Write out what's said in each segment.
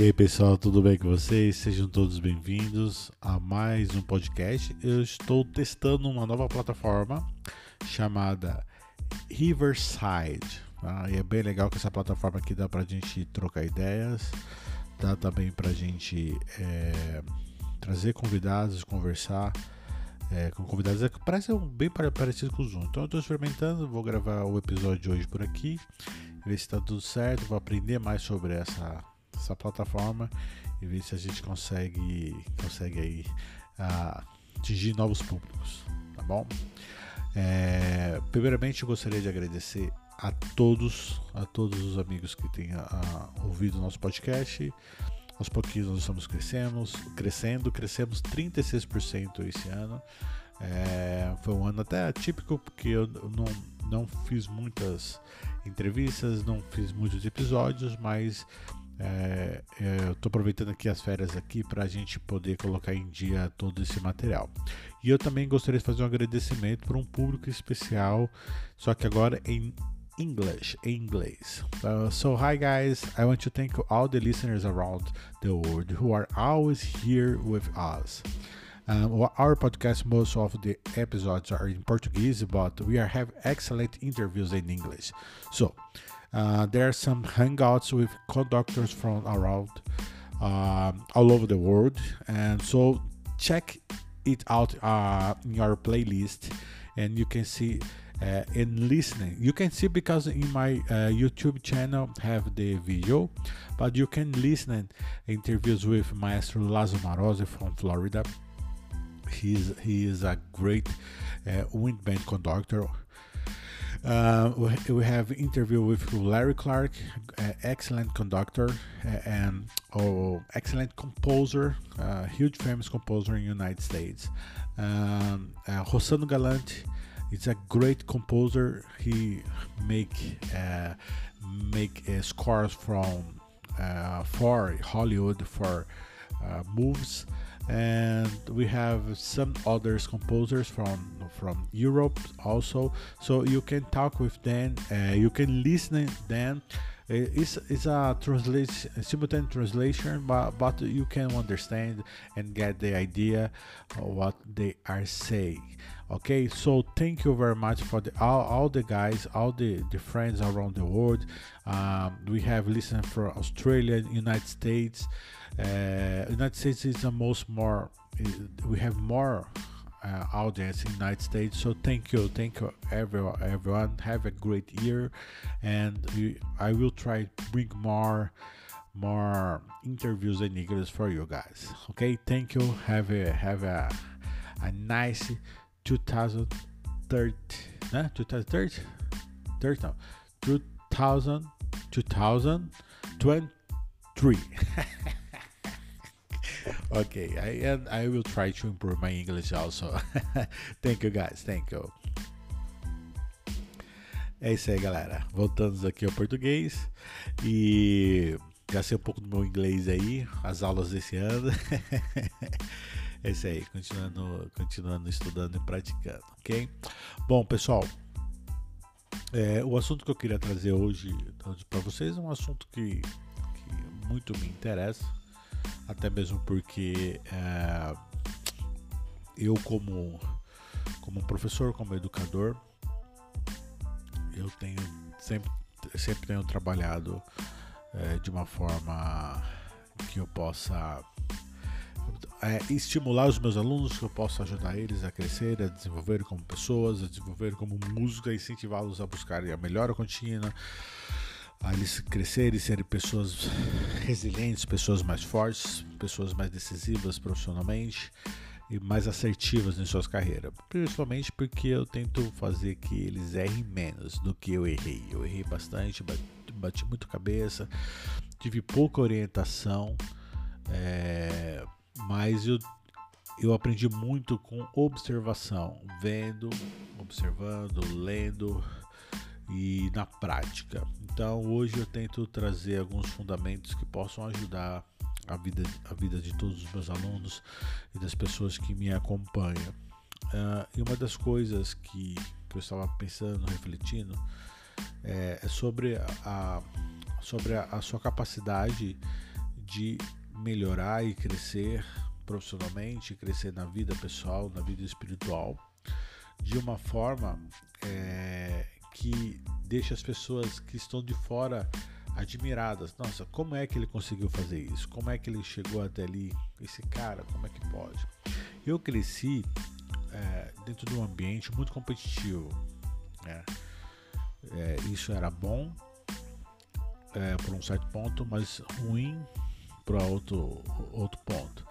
E aí pessoal, tudo bem com vocês? Sejam todos bem-vindos a mais um podcast. Eu estou testando uma nova plataforma chamada Riverside. Tá? E é bem legal que essa plataforma aqui dá pra gente trocar ideias, dá também pra gente é, trazer convidados, conversar é, com convidados. É, parece bem parecido com o Zoom. Então eu estou experimentando, vou gravar o episódio de hoje por aqui, ver se está tudo certo, vou aprender mais sobre essa essa plataforma e ver se a gente consegue, consegue aí, uh, atingir novos públicos, tá bom? É, primeiramente, eu gostaria de agradecer a todos, a todos os amigos que têm uh, ouvido o nosso podcast. Aos pouquinhos nós estamos crescendo, crescendo, crescemos 36% esse ano. É, foi um ano até atípico porque eu não, não fiz muitas entrevistas, não fiz muitos episódios, mas é, é, eu estou aproveitando aqui as férias aqui para a gente poder colocar em dia todo esse material. E eu também gostaria de fazer um agradecimento para um público especial, só que agora em English, em inglês. Uh, so, hi guys, I want to thank all the listeners around the world who are always here with us. Um, our podcast, most of the episodes are in Portuguese, but we are have excellent interviews in English. So, Uh, there are some hangouts with conductors from around um, all over the world, and so check it out uh, in your playlist, and you can see uh, listening. You can see because in my uh, YouTube channel have the video, but you can listen interviews with Maestro Lazo Marozzi from Florida. He's he is a great uh, wind band conductor uh, we, have interview with Larry Clark, uh, excellent conductor uh, and oh, excellent composer, uh, huge famous composer in United States. Um, uh, Galante is a great composer. He make uh, make scores from for Hollywood for movies and we have some others composers from from Europe also. So you can talk with them uh, you can listen them it's, it's a translation simultaneous translation but, but you can understand and get the idea of what they are saying okay so thank you very much for the all, all the guys all the, the friends around the world um, we have listened from australia united states uh, United States is the most more. We have more uh, audience in United States. So thank you, thank you everyone. Everyone have a great year, and we, I will try bring more more interviews and English for you guys. Okay, thank you. Have a have a a nice 2030, nah, 2030, 30 no, 2000 2023. okay, I and I will try to improve my English also. thank you guys, thank you. É isso aí, galera. Voltando aqui ao português e gastei um pouco do meu inglês aí, as aulas desse ano. é isso aí, continuando, continuando estudando e praticando, ok? Bom, pessoal, é, o assunto que eu queria trazer hoje para vocês é um assunto que, que muito me interessa até mesmo porque é, eu como como professor, como educador, eu tenho sempre sempre tenho trabalhado é, de uma forma que eu possa é, estimular os meus alunos, que eu possa ajudar eles a crescer, a desenvolver como pessoas, a desenvolver como música, incentivá-los a buscarem a melhora contínua, a eles crescerem e serem pessoas resilientes, pessoas mais fortes, pessoas mais decisivas profissionalmente e mais assertivas em suas carreiras. Principalmente porque eu tento fazer que eles errem menos do que eu errei. Eu errei bastante, bati, bati muito cabeça, tive pouca orientação, é, mas eu, eu aprendi muito com observação, vendo, observando, lendo e na prática. Então hoje eu tento trazer alguns fundamentos que possam ajudar a vida, a vida de todos os meus alunos e das pessoas que me acompanham. Uh, e uma das coisas que, que eu estava pensando, refletindo, é, é sobre, a, sobre a, a, sua capacidade de melhorar e crescer profissionalmente, crescer na vida pessoal, na vida espiritual, de uma forma é, que deixa as pessoas que estão de fora admiradas. Nossa, como é que ele conseguiu fazer isso? Como é que ele chegou até ali? Esse cara, como é que pode? Eu cresci é, dentro de um ambiente muito competitivo. Né? É, isso era bom é, por um certo ponto, mas ruim para outro, outro ponto.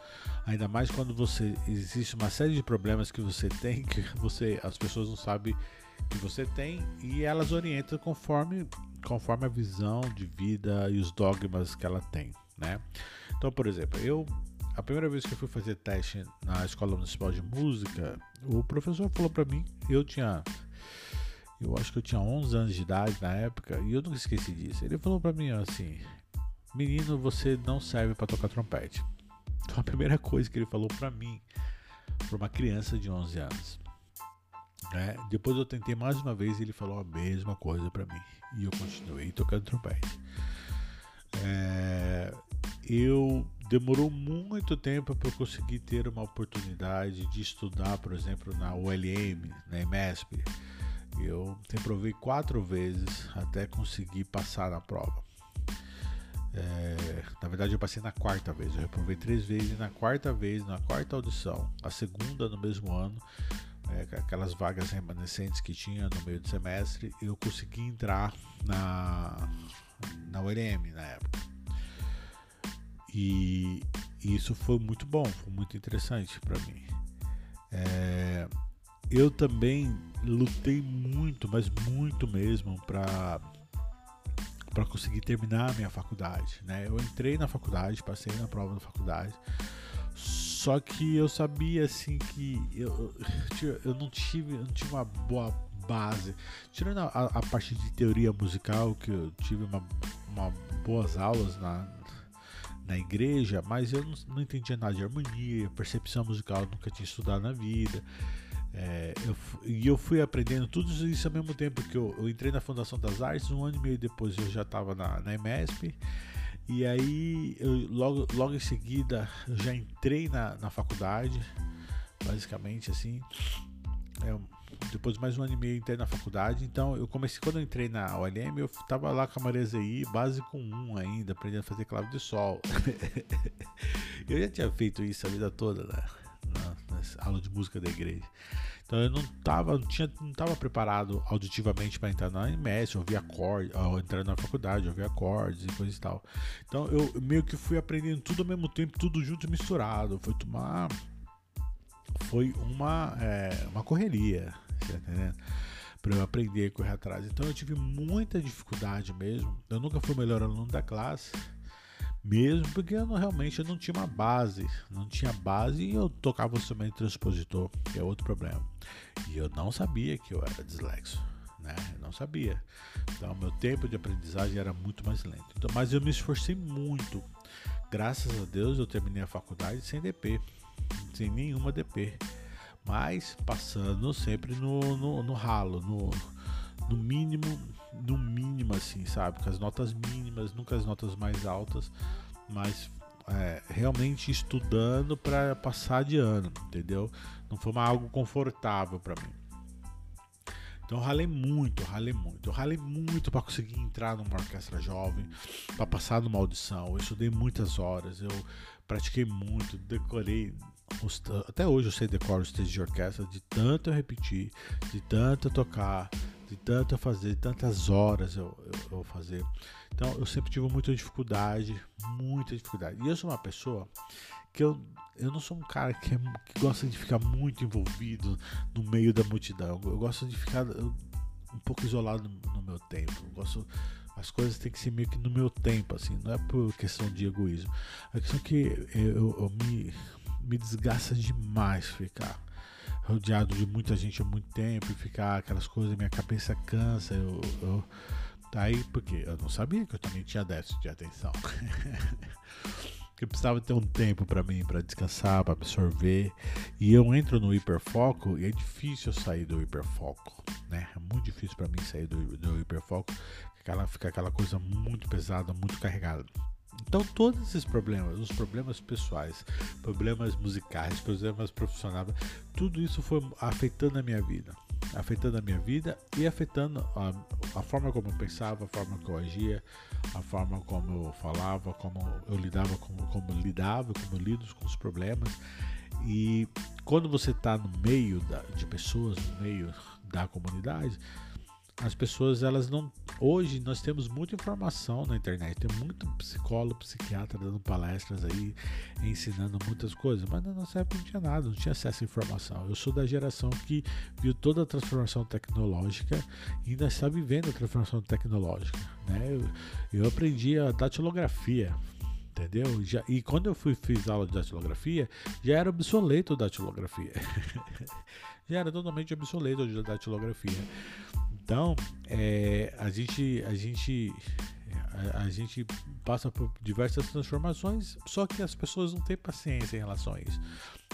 Ainda mais quando você existe uma série de problemas que você tem que você as pessoas não sabem que você tem e elas orientam conforme conforme a visão de vida e os dogmas que ela tem, né? Então, por exemplo, eu a primeira vez que eu fui fazer teste na escola municipal de música, o professor falou para mim, eu tinha eu acho que eu tinha 11 anos de idade na época e eu nunca esqueci disso. Ele falou para mim assim: "Menino, você não serve para tocar trompete". Então a primeira coisa que ele falou para mim, para uma criança de 11 anos. É, depois eu tentei mais uma vez e ele falou a mesma coisa para mim e eu continuei tocando trompete. É, eu demorou muito tempo para eu conseguir ter uma oportunidade de estudar, por exemplo, na ULM, na EMESP. Eu reprovei quatro vezes até conseguir passar na prova. É, na verdade, eu passei na quarta vez. Eu reprovei três vezes e na quarta vez, na quarta audição, a segunda no mesmo ano, é, aquelas vagas remanescentes que tinha no meio do semestre, eu consegui entrar na, na ULM na época. E, e isso foi muito bom, foi muito interessante para mim. É, eu também lutei muito, mas muito mesmo, para para conseguir terminar a minha faculdade, né? Eu entrei na faculdade, passei na prova da faculdade, só que eu sabia assim que eu, eu não tive, eu não tive uma boa base, tirando a, a parte de teoria musical que eu tive uma, uma boas aulas na na igreja, mas eu não, não entendia nada de harmonia, percepção musical, nunca tinha estudado na vida. É, eu, e eu fui aprendendo tudo isso ao mesmo tempo que eu, eu, entrei na Fundação das Artes, um ano e meio depois eu já estava na, na EMESP, e aí eu, logo, logo em seguida eu já entrei na, na faculdade, basicamente assim. É, depois de mais um ano e meio entrei na faculdade, então eu comecei, quando eu entrei na OLM, eu estava lá com a Maria ZI, básico 1 ainda, aprendendo a fazer clave de sol. eu já tinha feito isso a vida toda, né? na aula de música da igreja. Então eu não estava não tinha, não tava preparado auditivamente para entrar na MS, ouvir acordes, entrar na faculdade, ouvir acordes e coisas e tal. Então eu meio que fui aprendendo tudo ao mesmo tempo, tudo junto e misturado. Foi tomar foi uma é, uma correria, tá entendendo? Para eu aprender a correr atrás. Então eu tive muita dificuldade mesmo. Eu nunca fui o melhor aluno da classe mesmo porque eu não, realmente eu não tinha uma base, não tinha base e eu tocava instrumento transpositor, que é outro problema. E eu não sabia que eu era dislexo, né? Eu não sabia. Então, meu tempo de aprendizagem era muito mais lento. Então, mas eu me esforcei muito. Graças a Deus eu terminei a faculdade sem DP, sem nenhuma DP, mas passando sempre no, no, no ralo, no, no mínimo no mínimo, assim, sabe? Com as notas mínimas, nunca as notas mais altas, mas é, realmente estudando para passar de ano, entendeu? Não foi uma, algo confortável para mim. Então eu ralei muito, ralei muito. Eu ralei muito para conseguir entrar numa orquestra jovem, para passar numa audição. Eu estudei muitas horas, eu pratiquei muito, decorei. Até hoje eu sei decorar os textos de orquestra de tanto eu repetir, de tanto eu tocar, de tanto fazer, de tantas horas eu, eu, eu, fazer. Então eu sempre tive muita dificuldade, muita dificuldade. E eu sou uma pessoa que eu, eu não sou um cara que, é, que gosta de ficar muito envolvido no meio da multidão. Eu gosto de ficar eu, um pouco isolado no, no meu tempo. Eu gosto as coisas têm que ser meio que no meu tempo, assim, não é por questão de egoísmo. A questão é que eu, eu me, me desgasta demais ficar rodeado de muita gente há muito tempo e ficar aquelas coisas, minha cabeça cansa. Eu, eu, aí, porque eu não sabia que eu também tinha déficit de atenção. eu precisava ter um tempo para mim, para descansar, para absorver. E eu entro no hiperfoco e é difícil sair do hiperfoco, né? É muito difícil para mim sair do, do hiperfoco. Aquela, fica aquela coisa muito pesada, muito carregada. Então, todos esses problemas, os problemas pessoais, problemas musicais, problemas profissionais, tudo isso foi afetando a minha vida. Afetando a minha vida e afetando a, a forma como eu pensava, a forma que eu agia, a forma como eu falava, como eu lidava, como, como lidava, como eu lido com os problemas. E quando você está no meio da, de pessoas, no meio da comunidade, as pessoas elas não hoje nós temos muita informação na internet tem muito psicólogo psiquiatra dando palestras aí ensinando muitas coisas mas na nossa época não tinha nada não tinha acesso à informação eu sou da geração que viu toda a transformação tecnológica e ainda está vivendo a transformação tecnológica né eu, eu aprendi a datilografia entendeu? Já, e quando eu fui fiz aula de datilografia, já era obsoleto a datilografia. já era totalmente obsoleto a datilografia. Então, é, a gente a gente a, a, gente passa por diversas transformações, só que as pessoas não têm paciência em relação a isso.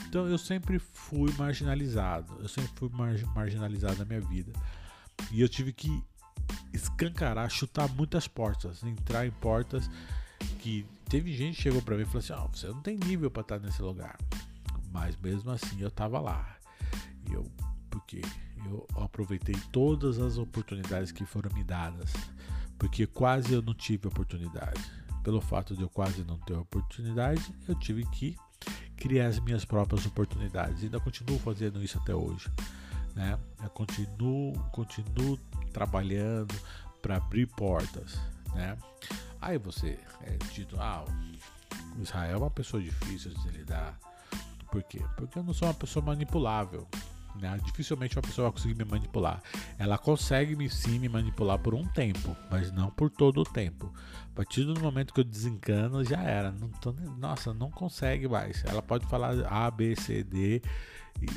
Então, eu sempre fui marginalizado, eu sempre fui mar, marginalizado na minha vida. E eu tive que escancarar, chutar muitas portas, entrar em portas que teve gente que chegou para mim e falou assim: oh, você não tem nível para estar nesse lugar". Mas mesmo assim eu tava lá. E eu porque eu aproveitei todas as oportunidades que foram me dadas, porque quase eu não tive oportunidade. Pelo fato de eu quase não ter oportunidade, eu tive que criar as minhas próprias oportunidades. E ainda continuo fazendo isso até hoje. Né? Eu continuo, continuo trabalhando para abrir portas. Né? Aí você é dito, ah, Israel é uma pessoa difícil de lidar. Por quê? Porque eu não sou uma pessoa manipulável. Né? Dificilmente uma pessoa vai conseguir me manipular. Ela consegue me, sim me manipular por um tempo, mas não por todo o tempo. A partir do momento que eu desencano, já era. Não tô, nossa, não consegue mais. Ela pode falar A, B, C, D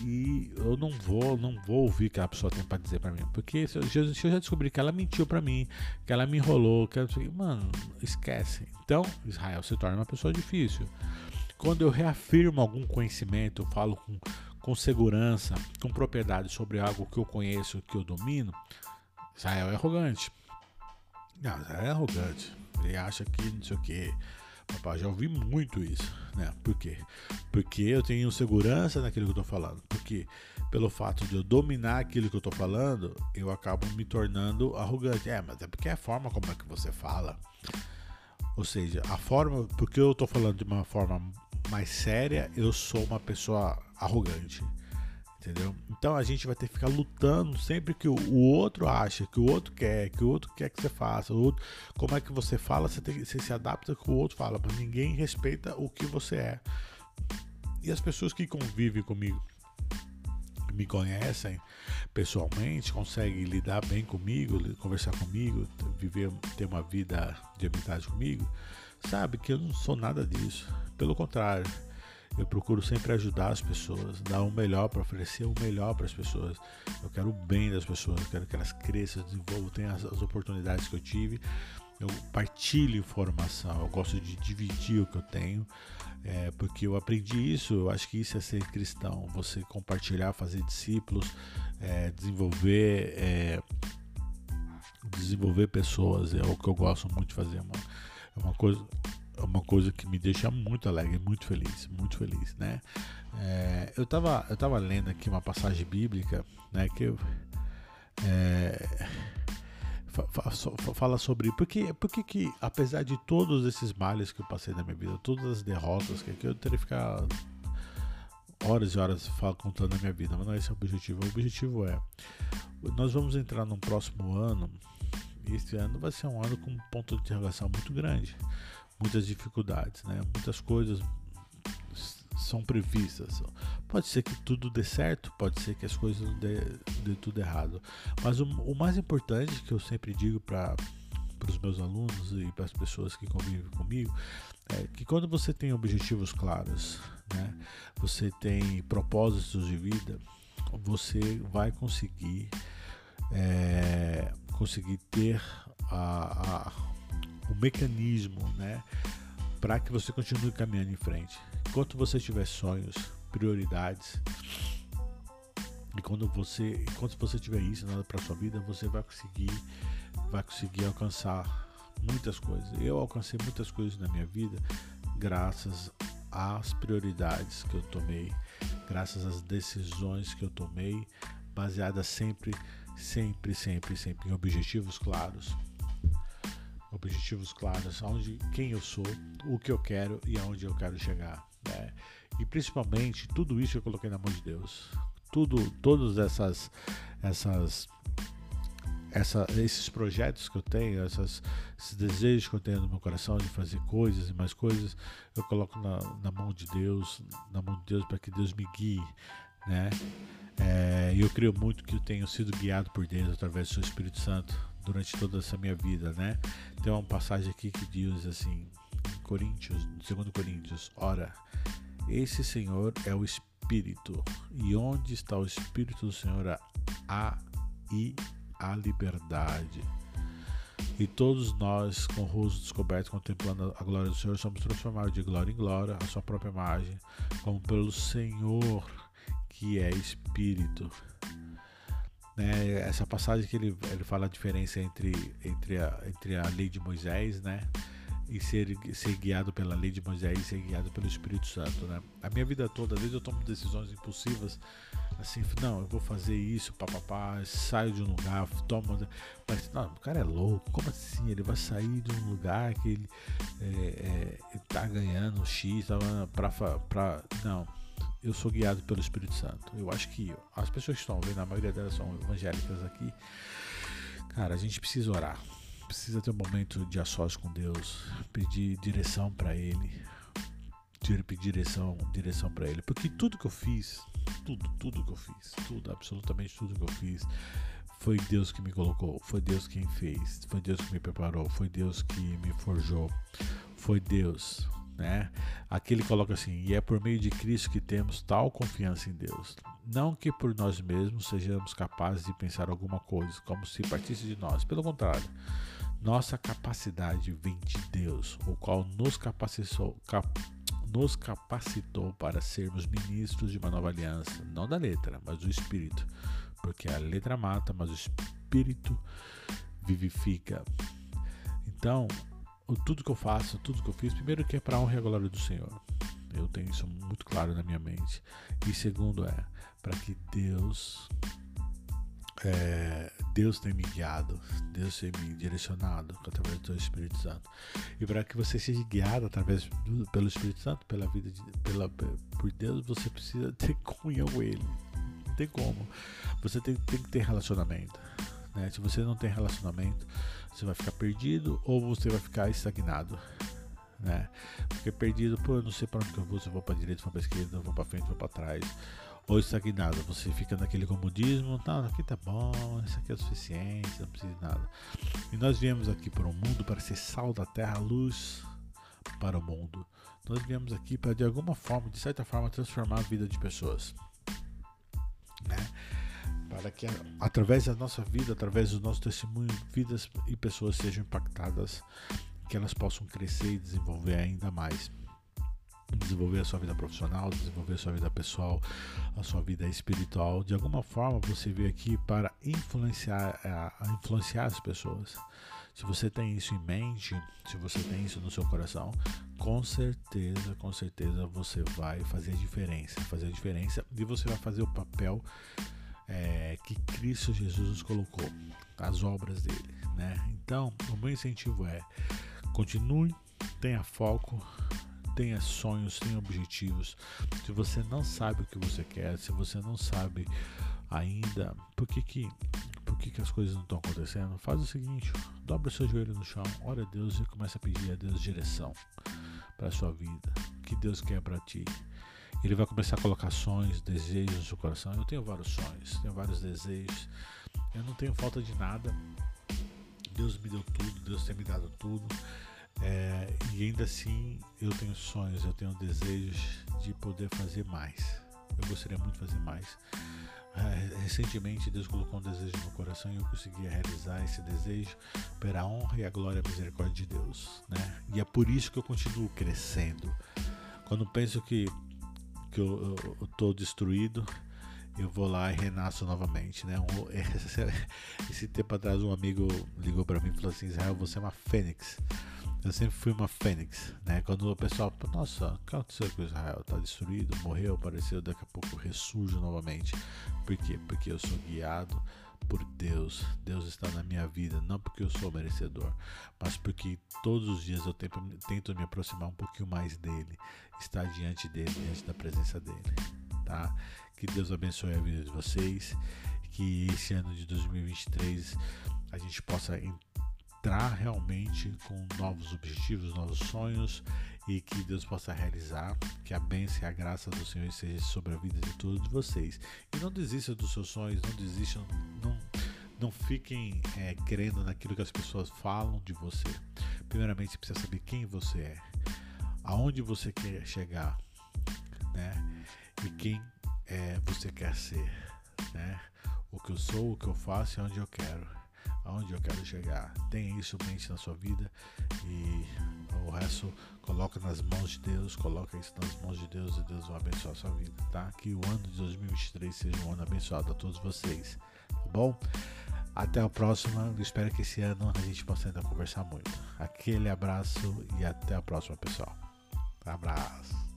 e eu não vou, não vou ouvir o que a pessoa tem para dizer para mim, porque se eu, se eu, já descobri que ela mentiu para mim, que ela me enrolou, que ela, mano, esquece. Então, Israel se torna uma pessoa difícil. Quando eu reafirmo algum conhecimento, eu falo com com segurança, com propriedade sobre algo que eu conheço, que eu domino, Israel é arrogante. Não, Israel é arrogante. Ele acha que não sei o que. Papai, já ouvi muito isso, né? Por quê? Porque eu tenho segurança naquilo que eu tô falando. Porque pelo fato de eu dominar aquilo que eu tô falando, eu acabo me tornando arrogante. É, mas é porque é a forma como é que você fala. Ou seja, a forma, porque eu tô falando de uma forma mais séria, eu sou uma pessoa arrogante. Entendeu? Então a gente vai ter que ficar lutando sempre que o, outro acha, que o outro quer, que o outro quer que você faça. O outro, como é que você fala, você, tem, você se adapta com o outro fala, mas ninguém respeita o que você é. E as pessoas que convivem comigo, que me conhecem pessoalmente, conseguem lidar bem comigo, conversar comigo, viver, ter uma vida de amizade comigo, sabe que eu não sou nada disso. Pelo contrário, eu procuro sempre ajudar as pessoas, dar o melhor para oferecer o melhor para as pessoas. Eu quero o bem das pessoas, eu quero que elas cresçam, desenvolvam, tenham as, as oportunidades que eu tive. Eu partilho informação, eu gosto de dividir o que eu tenho, é, porque eu aprendi isso. Eu acho que isso é ser cristão, você compartilhar, fazer discípulos, é, desenvolver. É, desenvolver pessoas é o que eu gosto muito de fazer, mano. É uma coisa, uma coisa que me deixa muito alegre, muito feliz, muito feliz, né? É, eu estava eu tava lendo aqui uma passagem bíblica, né, que eu, é, fala sobre porque porque que apesar de todos esses males que eu passei na minha vida, todas as derrotas que, eu teria que ficar horas e horas contando a minha vida, mas não é esse é o objetivo. O objetivo é nós vamos entrar num próximo ano. Este ano vai ser um ano com um ponto de interrogação muito grande muitas dificuldades, né? Muitas coisas são previstas. Pode ser que tudo dê certo, pode ser que as coisas dê, dê tudo errado. Mas o, o, mais importante que eu sempre digo para os meus alunos e para as pessoas que convivem comigo é que quando você tem objetivos claros, né, você tem propósitos de vida, você vai conseguir é, conseguir ter a, a o mecanismo, né, para que você continue caminhando em frente. Enquanto você tiver sonhos, prioridades, e quando você, enquanto você tiver isso para sua vida, você vai conseguir, vai conseguir alcançar muitas coisas. Eu alcancei muitas coisas na minha vida graças às prioridades que eu tomei, graças às decisões que eu tomei, baseadas sempre, sempre, sempre, sempre em objetivos claros. Objetivos claros, onde, quem eu sou, o que eu quero e aonde eu quero chegar. Né? E principalmente tudo isso eu coloquei na mão de Deus. Tudo, todas essas, essas essa, esses projetos que eu tenho, essas, esses desejos que eu tenho no meu coração de fazer coisas e mais coisas, eu coloco na, na mão de Deus, na mão de Deus para que Deus me guie, né? É, eu creio muito que eu tenho sido guiado por Deus através do seu Espírito Santo durante toda essa minha vida, né? Tem uma passagem aqui que diz assim, Coríntios, 2 Coríntios, ora, esse Senhor é o Espírito, e onde está o Espírito do Senhor há e a liberdade. E todos nós, com o rosto descoberto, contemplando a glória do Senhor, somos transformados de glória em glória, a sua própria imagem, como pelo Senhor, que é Espírito. Né? Essa passagem que ele, ele fala a diferença entre, entre, a, entre a lei de Moisés, né? e ser, ser guiado pela lei de Moisés e ser guiado pelo Espírito Santo, né? A minha vida toda, às vezes eu tomo decisões impulsivas, assim, não, eu vou fazer isso, papapá, saio de um lugar, tomo. Mas, não, o cara é louco, como assim? Ele vai sair de um lugar que ele, é, é, tá ganhando X, tá, pra, pra. Não, eu sou guiado pelo Espírito Santo. Eu acho que as pessoas que estão vendo, a maioria delas são evangélicas aqui. Cara, a gente precisa orar precisa ter um momento de a sós com Deus, pedir direção para Ele, pedir direção, direção para Ele, porque tudo que eu fiz, tudo, tudo que eu fiz, tudo, absolutamente tudo que eu fiz, foi Deus que me colocou, foi Deus quem fez, foi Deus que me preparou, foi Deus que me forjou, foi Deus, né? Aqui ele coloca assim: e é por meio de Cristo que temos tal confiança em Deus. Não que por nós mesmos sejamos capazes de pensar alguma coisa, como se partisse de nós. Pelo contrário, nossa capacidade vem de Deus, o qual nos capacitou, cap, nos capacitou para sermos ministros de uma nova aliança, não da letra, mas do Espírito, porque a letra mata, mas o Espírito vivifica. Então, tudo que eu faço, tudo que eu fiz, primeiro que é para honra e glória do Senhor. Eu tenho isso muito claro na minha mente. E segundo é para que Deus é, Deus me guiado, Deus tem me direcionado através do Espírito Santo. E para que você seja guiado através do, pelo Espírito Santo, pela vida de, pela, por Deus, você precisa ter comunhão com Ele. Não tem como. Você tem, tem que ter relacionamento. Né? Se você não tem relacionamento, você vai ficar perdido ou você vai ficar estagnado. Né? Porque perdido, pô, eu não sei para onde eu vou, se eu vou para direita, vou para esquerda, vou para frente, se vou para trás ou estagnado. Você fica naquele comodismo, não, aqui tá bom, isso aqui é o suficiente, não precisa de nada. E nós viemos aqui para o mundo para ser sal da terra, luz para o mundo. Nós viemos aqui para de alguma forma, de certa forma, transformar a vida de pessoas. Para que através da nossa vida, através do nosso testemunho, vidas e pessoas sejam impactadas, que elas possam crescer e desenvolver ainda mais desenvolver a sua vida profissional, desenvolver a sua vida pessoal, a sua vida espiritual. De alguma forma você veio aqui para influenciar, a, influenciar as pessoas. Se você tem isso em mente, se você tem isso no seu coração, com certeza, com certeza você vai fazer a diferença, fazer a diferença e você vai fazer o papel é, que Cristo Jesus nos colocou, as obras dele, né? Então, o meu incentivo é continue, tenha foco, tenha sonhos, tenha objetivos. Se você não sabe o que você quer, se você não sabe ainda por que, que, por que, que as coisas não estão acontecendo, faz o seguinte: dobra o seu joelho no chão, ora a Deus e começa a pedir a Deus direção para a sua vida, o que Deus quer para ti. Ele vai começar a colocar sonhos, desejos no seu coração. Eu tenho vários sonhos, tenho vários desejos. Eu não tenho falta de nada. Deus me deu tudo, Deus tem me dado tudo. É, e ainda assim eu tenho sonhos, eu tenho desejos de poder fazer mais. Eu gostaria muito de fazer mais. É, recentemente Deus colocou um desejo no meu coração e eu consegui realizar esse desejo pela honra e a glória e a misericórdia de Deus. Né? E é por isso que eu continuo crescendo. Quando penso que, que eu estou destruído, eu vou lá e renasço novamente, né? Um, esse, esse, tempo atrás um amigo ligou para mim e falou assim, Israel, você é uma fênix. Eu sempre fui uma fênix, né? Quando o pessoal, nossa, o que aconteceu com Israel? Tá destruído, morreu, apareceu, daqui a pouco ressurge novamente. Por quê? Porque eu sou guiado por Deus. Deus está na minha vida, não porque eu sou merecedor, mas porque todos os dias eu tento, tento me aproximar um pouquinho mais dele, estar diante dele, diante da presença dele, tá? Que Deus abençoe a vida de vocês, que esse ano de 2023 a gente possa entrar realmente com novos objetivos, novos sonhos e que Deus possa realizar, que a bênção e a graça do Senhor esteja sobre a vida de todos vocês. E não desistam dos seus sonhos, não desistam, não, não fiquem é, crendo naquilo que as pessoas falam de você. Primeiramente, você precisa saber quem você é, aonde você quer chegar, né? E quem é, você quer ser, né? O que eu sou, o que eu faço e onde eu quero, aonde eu quero chegar. Tenha isso mente na sua vida e o resto coloca nas mãos de Deus, coloca isso nas mãos de Deus e Deus vai abençoar a sua vida, tá? Que o ano de 2023 seja um ano abençoado a todos vocês, tá bom? Até a próxima, eu espero que esse ano a gente possa ainda conversar muito. Aquele abraço e até a próxima, pessoal. Abraço.